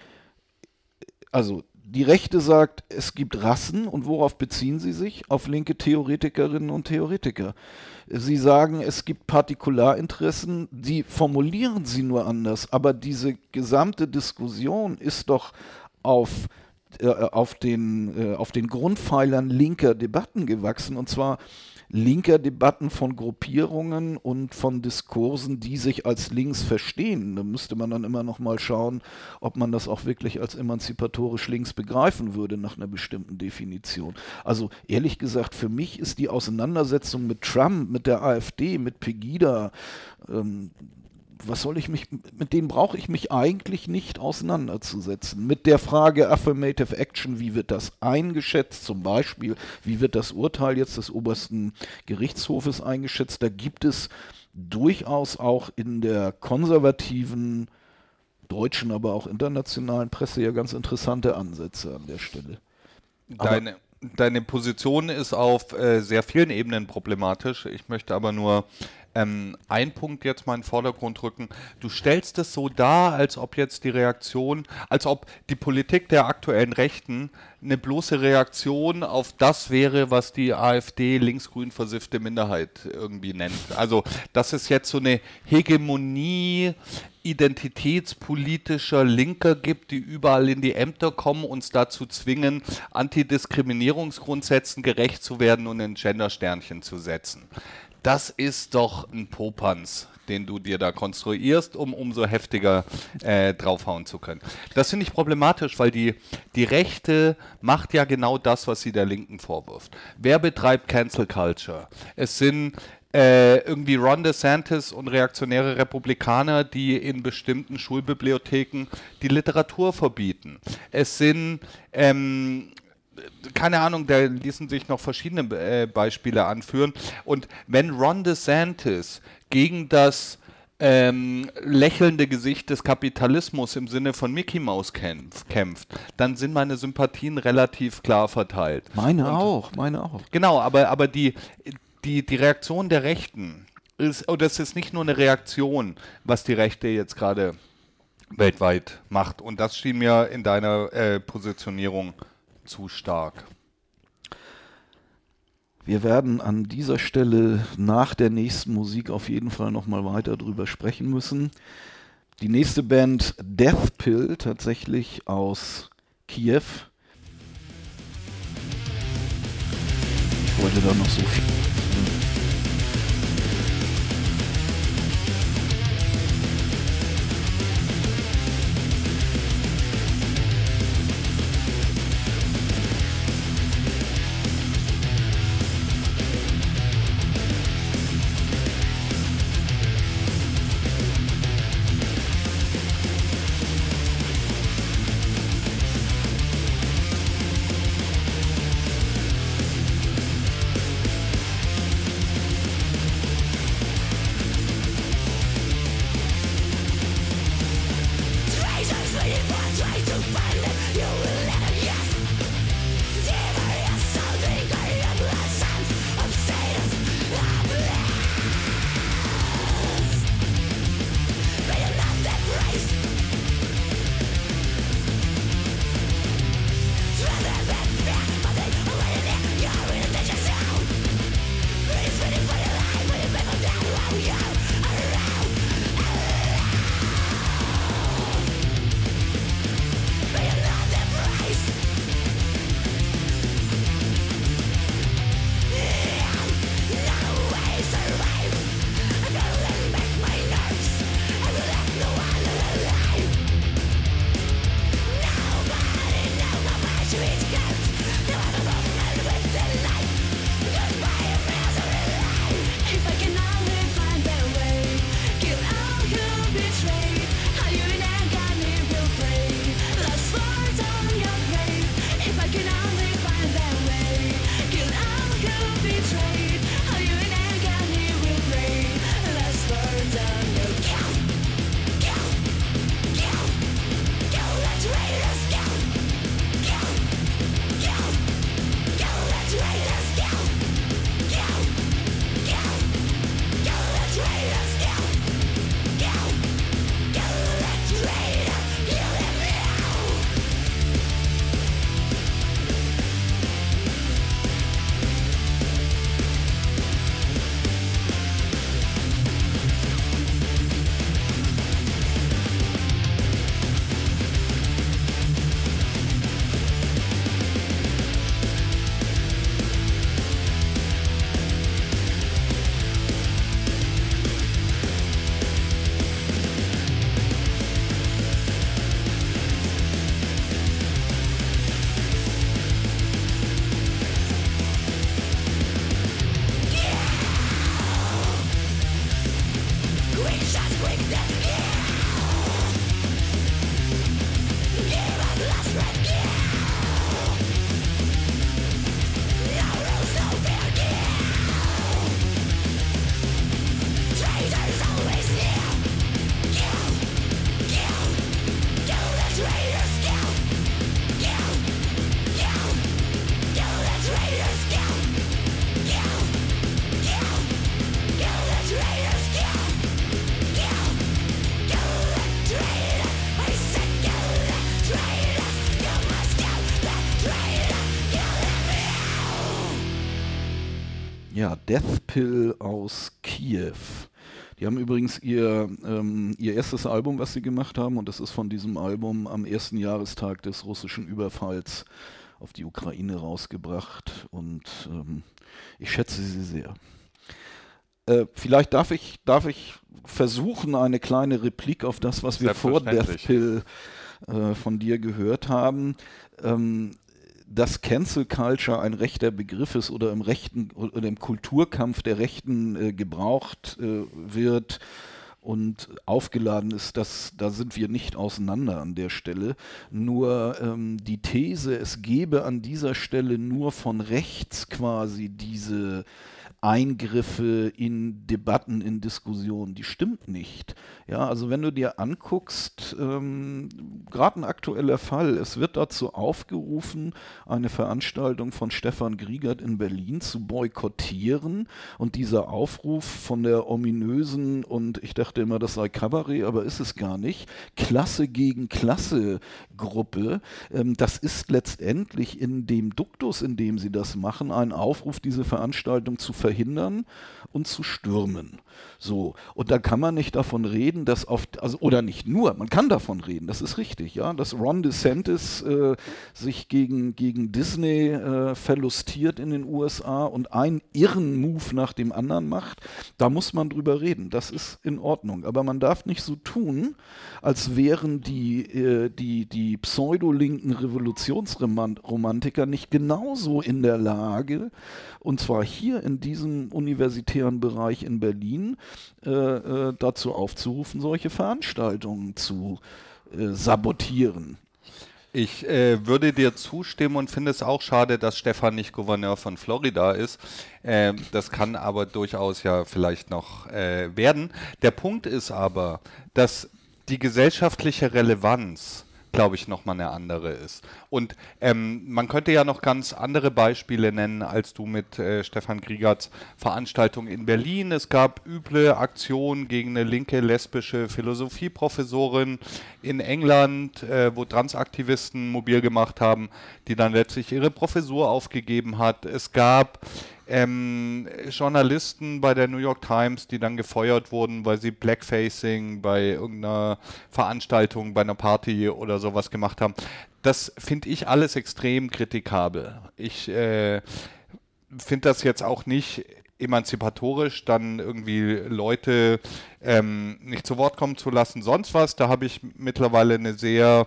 also die Rechte sagt, es gibt Rassen und worauf beziehen sie sich? Auf linke Theoretikerinnen und Theoretiker. Sie sagen, es gibt Partikularinteressen, die formulieren sie nur anders, aber diese gesamte Diskussion ist doch auf auf, den, äh, auf den Grundpfeilern linker Debatten gewachsen und zwar linker Debatten von Gruppierungen und von Diskursen, die sich als links verstehen. Da müsste man dann immer noch mal schauen, ob man das auch wirklich als emanzipatorisch links begreifen würde nach einer bestimmten Definition. Also ehrlich gesagt, für mich ist die Auseinandersetzung mit Trump, mit der AfD, mit Pegida, ähm, was soll ich mich, mit denen brauche ich mich eigentlich nicht auseinanderzusetzen. Mit der Frage Affirmative Action, wie wird das eingeschätzt, zum Beispiel, wie wird das Urteil jetzt des obersten Gerichtshofes eingeschätzt, da gibt es durchaus auch in der konservativen deutschen, aber auch internationalen Presse ja ganz interessante Ansätze an der Stelle. Deine, deine Position ist auf äh, sehr vielen Ebenen problematisch. Ich möchte aber nur ähm, einen Punkt jetzt mal in den Vordergrund rücken. Du stellst es so dar, als ob jetzt die Reaktion, als ob die Politik der aktuellen Rechten eine bloße Reaktion auf das wäre, was die AfD linksgrün versiffte Minderheit irgendwie nennt. Also, dass es jetzt so eine Hegemonie identitätspolitischer Linker gibt, die überall in die Ämter kommen, uns dazu zwingen, Antidiskriminierungsgrundsätzen gerecht zu werden und ein Gendersternchen zu setzen. Das ist doch ein Popanz, den du dir da konstruierst, um umso heftiger äh, draufhauen zu können. Das finde ich problematisch, weil die, die Rechte macht ja genau das, was sie der Linken vorwirft. Wer betreibt Cancel Culture? Es sind äh, irgendwie Ron DeSantis und reaktionäre Republikaner, die in bestimmten Schulbibliotheken die Literatur verbieten. Es sind ähm, keine Ahnung, da ließen sich noch verschiedene äh, Beispiele anführen. Und wenn Ron DeSantis gegen das ähm, lächelnde Gesicht des Kapitalismus im Sinne von Mickey Mouse kämpf, kämpft, dann sind meine Sympathien relativ klar verteilt. Meine Und, auch, meine auch. Genau, aber, aber die, die, die Reaktion der Rechten ist, oder es ist nicht nur eine Reaktion, was die Rechte jetzt gerade weltweit macht. Und das schien mir in deiner äh, Positionierung zu stark. Wir werden an dieser Stelle nach der nächsten Musik auf jeden Fall nochmal weiter drüber sprechen müssen. Die nächste Band Death Pill, tatsächlich aus Kiew. Ich wollte da noch so viel. Deathpill aus Kiew. Die haben übrigens ihr, ähm, ihr erstes Album, was sie gemacht haben, und das ist von diesem Album am ersten Jahrestag des russischen Überfalls auf die Ukraine rausgebracht. Und ähm, ich schätze sie sehr. Äh, vielleicht darf ich, darf ich versuchen, eine kleine Replik auf das, was wir vor Deathpill äh, von dir gehört haben. Ähm, dass Cancel Culture ein rechter Begriff ist oder im rechten oder im Kulturkampf der Rechten äh, gebraucht äh, wird und aufgeladen ist, das, da sind wir nicht auseinander an der Stelle. Nur ähm, die These, es gebe an dieser Stelle nur von rechts quasi diese Eingriffe in Debatten, in Diskussionen, die stimmt nicht. Ja, also wenn du dir anguckst, ähm, gerade ein aktueller Fall, es wird dazu aufgerufen, eine Veranstaltung von Stefan Griegert in Berlin zu boykottieren und dieser Aufruf von der ominösen und ich dachte immer, das sei Kabarett, aber ist es gar nicht, Klasse gegen Klasse Gruppe, ähm, das ist letztendlich in dem Duktus, in dem sie das machen, ein Aufruf, diese Veranstaltung zu verhindern verhindern und zu stürmen. So, und da kann man nicht davon reden, dass auf, also, oder nicht nur, man kann davon reden, das ist richtig, ja, dass Ron DeSantis äh, sich gegen, gegen Disney äh, verlustiert in den USA und einen irren Move nach dem anderen macht, da muss man drüber reden, das ist in Ordnung, aber man darf nicht so tun, als wären die, äh, die, die pseudolinken Revolutionsromantiker nicht genauso in der Lage, und zwar hier in diesem universitären Bereich in Berlin, äh, äh, dazu aufzurufen, solche Veranstaltungen zu äh, sabotieren. Ich äh, würde dir zustimmen und finde es auch schade, dass Stefan nicht Gouverneur von Florida ist. Ähm, das kann aber durchaus ja vielleicht noch äh, werden. Der Punkt ist aber, dass die gesellschaftliche Relevanz glaube ich, nochmal eine andere ist. Und ähm, man könnte ja noch ganz andere Beispiele nennen, als du mit äh, Stefan Kriegerts Veranstaltung in Berlin. Es gab üble Aktionen gegen eine linke lesbische Philosophieprofessorin in England, äh, wo Transaktivisten mobil gemacht haben, die dann letztlich ihre Professur aufgegeben hat. Es gab ähm, Journalisten bei der New York Times, die dann gefeuert wurden, weil sie Blackfacing bei irgendeiner Veranstaltung, bei einer Party oder sowas gemacht haben. Das finde ich alles extrem kritikabel. Ich äh, finde das jetzt auch nicht emanzipatorisch, dann irgendwie Leute ähm, nicht zu Wort kommen zu lassen, sonst was. Da habe ich mittlerweile eine sehr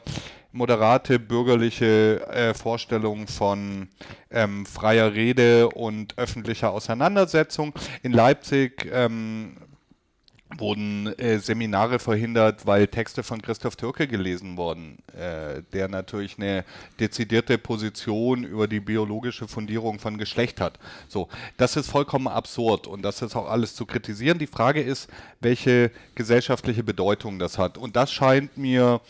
moderate bürgerliche äh, Vorstellung von ähm, freier Rede und öffentlicher Auseinandersetzung. In Leipzig ähm, wurden äh, Seminare verhindert, weil Texte von Christoph Türke gelesen wurden, äh, der natürlich eine dezidierte Position über die biologische Fundierung von Geschlecht hat. So, das ist vollkommen absurd und das ist auch alles zu kritisieren. Die Frage ist, welche gesellschaftliche Bedeutung das hat. Und das scheint mir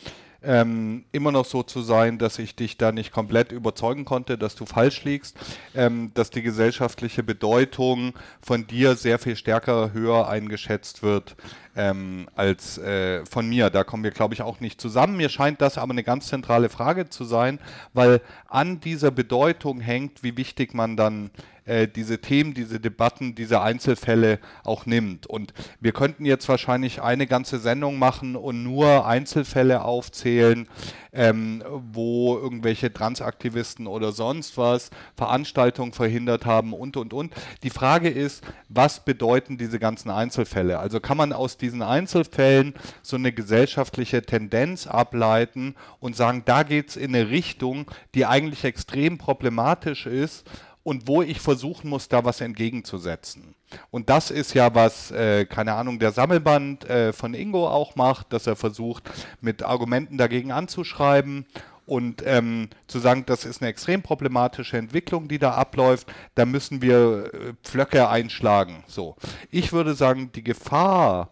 ähm, immer noch so zu sein, dass ich dich da nicht komplett überzeugen konnte, dass du falsch liegst, ähm, dass die gesellschaftliche Bedeutung von dir sehr viel stärker höher eingeschätzt wird ähm, als äh, von mir. Da kommen wir, glaube ich, auch nicht zusammen. Mir scheint das aber eine ganz zentrale Frage zu sein, weil an dieser Bedeutung hängt, wie wichtig man dann äh, diese Themen, diese Debatten, diese Einzelfälle auch nimmt. Und wir könnten jetzt wahrscheinlich eine ganze Sendung machen und nur Einzelfälle aufzählen, ähm, wo irgendwelche Transaktivisten oder sonst was Veranstaltungen verhindert haben und, und, und. Die Frage ist, was bedeuten diese ganzen Einzelfälle? Also kann man aus diesen Einzelfällen so eine gesellschaftliche Tendenz ableiten und sagen, da geht es in eine Richtung, die eigentlich extrem problematisch ist und wo ich versuchen muss, da was entgegenzusetzen. Und das ist ja, was, äh, keine Ahnung, der Sammelband äh, von Ingo auch macht, dass er versucht, mit Argumenten dagegen anzuschreiben und ähm, zu sagen, das ist eine extrem problematische Entwicklung, die da abläuft, da müssen wir äh, Pflöcke einschlagen. So. Ich würde sagen, die Gefahr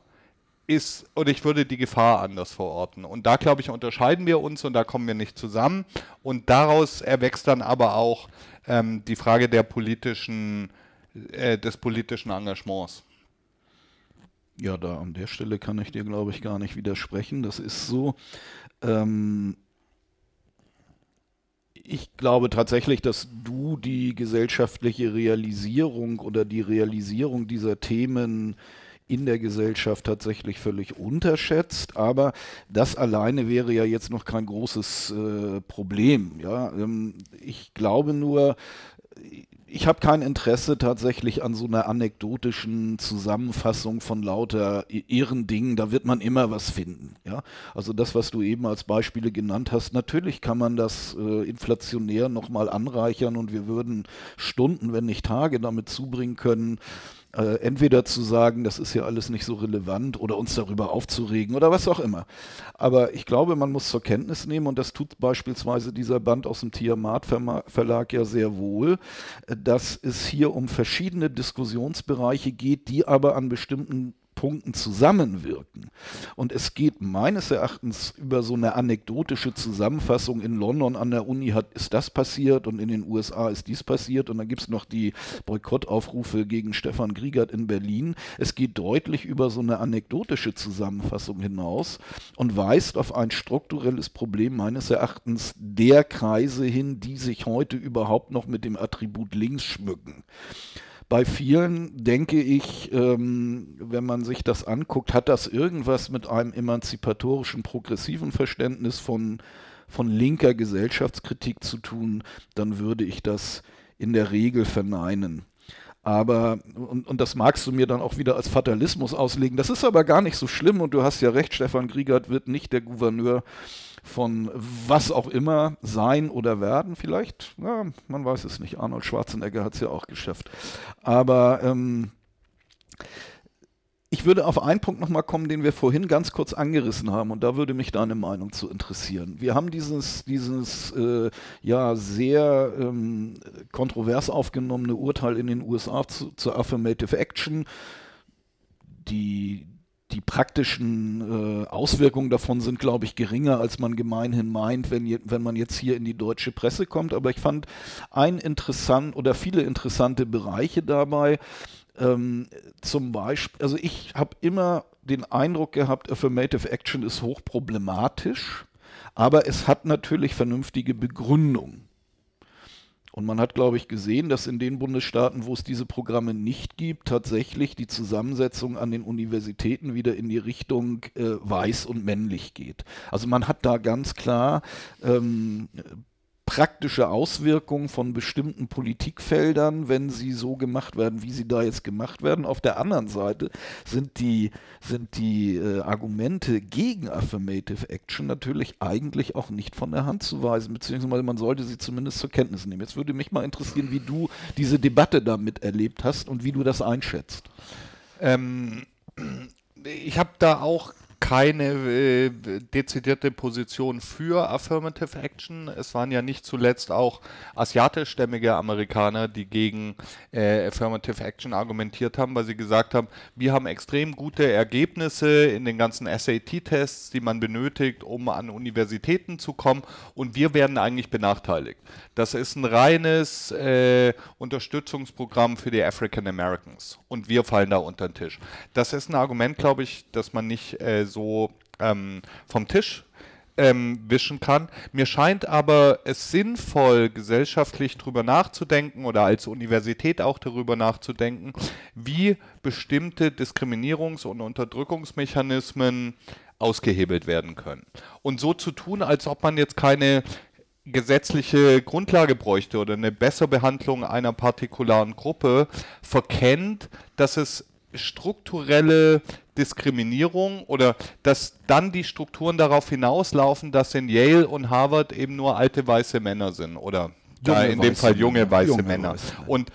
ist, oder ich würde die Gefahr anders verorten. Und da, glaube ich, unterscheiden wir uns und da kommen wir nicht zusammen. Und daraus erwächst dann aber auch ähm, die Frage der politischen, äh, des politischen Engagements. Ja, da an der Stelle kann ich dir, glaube ich, gar nicht widersprechen. Das ist so. Ähm, ich glaube tatsächlich, dass du die gesellschaftliche Realisierung oder die Realisierung dieser Themen in der Gesellschaft tatsächlich völlig unterschätzt. Aber das alleine wäre ja jetzt noch kein großes äh, Problem. Ja? Ähm, ich glaube nur, ich habe kein Interesse tatsächlich an so einer anekdotischen Zusammenfassung von lauter ihren Dingen. Da wird man immer was finden. Ja? Also das, was du eben als Beispiele genannt hast, natürlich kann man das äh, inflationär nochmal anreichern und wir würden Stunden, wenn nicht Tage damit zubringen können, äh, entweder zu sagen, das ist ja alles nicht so relevant oder uns darüber aufzuregen oder was auch immer. Aber ich glaube, man muss zur Kenntnis nehmen, und das tut beispielsweise dieser Band aus dem Tiamat Verlag ja sehr wohl, äh, dass es hier um verschiedene Diskussionsbereiche geht, die aber an bestimmten Punkten zusammenwirken. Und es geht meines Erachtens über so eine anekdotische Zusammenfassung. In London an der Uni hat, ist das passiert und in den USA ist dies passiert. Und dann gibt es noch die Boykottaufrufe gegen Stefan Griegert in Berlin. Es geht deutlich über so eine anekdotische Zusammenfassung hinaus und weist auf ein strukturelles Problem meines Erachtens der Kreise hin, die sich heute überhaupt noch mit dem Attribut links schmücken bei vielen denke ich, ähm, wenn man sich das anguckt, hat das irgendwas mit einem emanzipatorischen, progressiven Verständnis von, von linker Gesellschaftskritik zu tun, dann würde ich das in der Regel verneinen. Aber, und, und das magst du mir dann auch wieder als Fatalismus auslegen. Das ist aber gar nicht so schlimm und du hast ja recht, Stefan Griegert wird nicht der Gouverneur von was auch immer sein oder werden. Vielleicht, ja, man weiß es nicht. Arnold Schwarzenegger hat es ja auch geschafft. Aber ähm, ich würde auf einen Punkt nochmal kommen, den wir vorhin ganz kurz angerissen haben, und da würde mich deine Meinung zu interessieren. Wir haben dieses, dieses äh, ja sehr ähm, kontrovers aufgenommene Urteil in den USA zu, zur Affirmative Action. Die, die praktischen äh, Auswirkungen davon sind, glaube ich, geringer, als man gemeinhin meint, wenn, je, wenn man jetzt hier in die deutsche Presse kommt. Aber ich fand ein interessant oder viele interessante Bereiche dabei. Ähm, zum Beispiel, also ich habe immer den Eindruck gehabt, Affirmative Action ist hochproblematisch, aber es hat natürlich vernünftige Begründung. Und man hat, glaube ich, gesehen, dass in den Bundesstaaten, wo es diese Programme nicht gibt, tatsächlich die Zusammensetzung an den Universitäten wieder in die Richtung äh, weiß und männlich geht. Also man hat da ganz klar ähm, praktische Auswirkungen von bestimmten Politikfeldern, wenn sie so gemacht werden, wie sie da jetzt gemacht werden. Auf der anderen Seite sind die, sind die äh, Argumente gegen Affirmative Action natürlich eigentlich auch nicht von der Hand zu weisen, beziehungsweise man sollte sie zumindest zur Kenntnis nehmen. Jetzt würde mich mal interessieren, wie du diese Debatte damit erlebt hast und wie du das einschätzt. Ähm, ich habe da auch keine äh, dezidierte Position für Affirmative Action. Es waren ja nicht zuletzt auch asiatischstämmige Amerikaner, die gegen äh, Affirmative Action argumentiert haben, weil sie gesagt haben, wir haben extrem gute Ergebnisse in den ganzen SAT-Tests, die man benötigt, um an Universitäten zu kommen und wir werden eigentlich benachteiligt. Das ist ein reines äh, Unterstützungsprogramm für die African Americans und wir fallen da unter den Tisch. Das ist ein Argument, glaube ich, dass man nicht äh, so ähm, vom Tisch ähm, wischen kann. Mir scheint aber es sinnvoll, gesellschaftlich darüber nachzudenken oder als Universität auch darüber nachzudenken, wie bestimmte Diskriminierungs- und Unterdrückungsmechanismen ausgehebelt werden können. Und so zu tun, als ob man jetzt keine gesetzliche Grundlage bräuchte oder eine bessere Behandlung einer partikularen Gruppe, verkennt, dass es strukturelle Diskriminierung oder dass dann die Strukturen darauf hinauslaufen, dass in Yale und Harvard eben nur alte weiße Männer sind oder junge in dem Fall junge weiße junge Männer. Weiße Männer. Und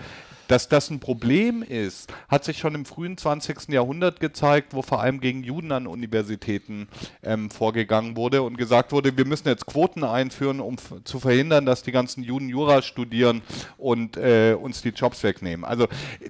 dass das ein Problem ist, hat sich schon im frühen 20. Jahrhundert gezeigt, wo vor allem gegen Juden an Universitäten ähm, vorgegangen wurde und gesagt wurde, wir müssen jetzt Quoten einführen, um zu verhindern, dass die ganzen Juden Jura studieren und äh, uns die Jobs wegnehmen. Also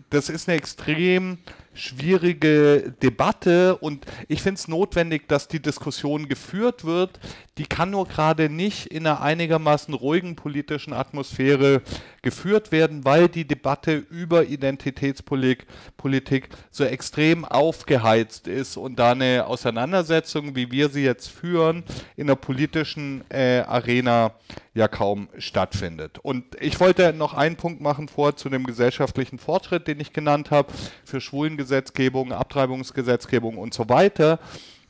das ist eine extrem schwierige Debatte und ich finde es notwendig, dass die Diskussion geführt wird. Die kann nur gerade nicht in einer einigermaßen ruhigen politischen Atmosphäre geführt werden, weil die Debatte über Identitätspolitik Politik so extrem aufgeheizt ist und da eine Auseinandersetzung, wie wir sie jetzt führen, in der politischen äh, Arena ja kaum stattfindet. Und ich wollte noch einen Punkt machen vor zu dem gesellschaftlichen Fortschritt, den ich genannt habe, für Schwulengesetzgebung, Abtreibungsgesetzgebung und so weiter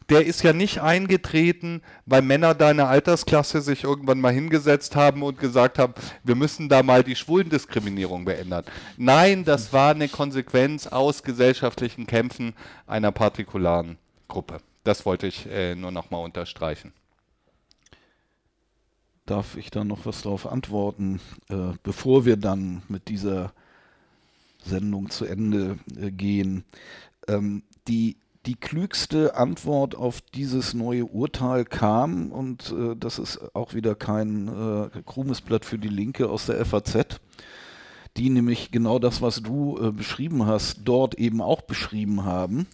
der ist ja nicht eingetreten, weil Männer deiner Altersklasse sich irgendwann mal hingesetzt haben und gesagt haben, wir müssen da mal die Schwulendiskriminierung beändern. Nein, das war eine Konsequenz aus gesellschaftlichen Kämpfen einer partikularen Gruppe. Das wollte ich äh, nur noch mal unterstreichen. Darf ich da noch was darauf antworten, äh, bevor wir dann mit dieser Sendung zu Ende äh, gehen? Ähm, die die klügste Antwort auf dieses neue Urteil kam, und äh, das ist auch wieder kein äh, krummes Blatt für die Linke aus der FAZ, die nämlich genau das, was du äh, beschrieben hast, dort eben auch beschrieben haben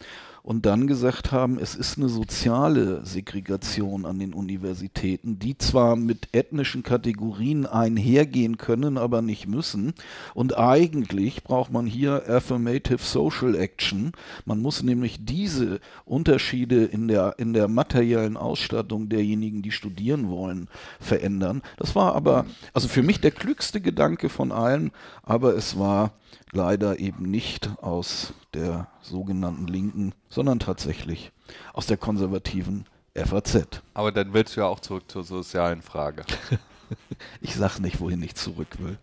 und dann gesagt haben, es ist eine soziale Segregation an den Universitäten, die zwar mit ethnischen Kategorien einhergehen können, aber nicht müssen. Und eigentlich braucht man hier Affirmative Social Action. Man muss nämlich diese Unterschiede in der, in der materiellen Ausstattung derjenigen, die studieren wollen, verändern. Das war aber, also für mich der klügste Gedanke von allen, aber es war leider eben nicht aus der sogenannten Linken, sondern tatsächlich aus der konservativen FAZ. Aber dann willst du ja auch zurück zur sozialen Frage. ich sag nicht, wohin ich zurück will.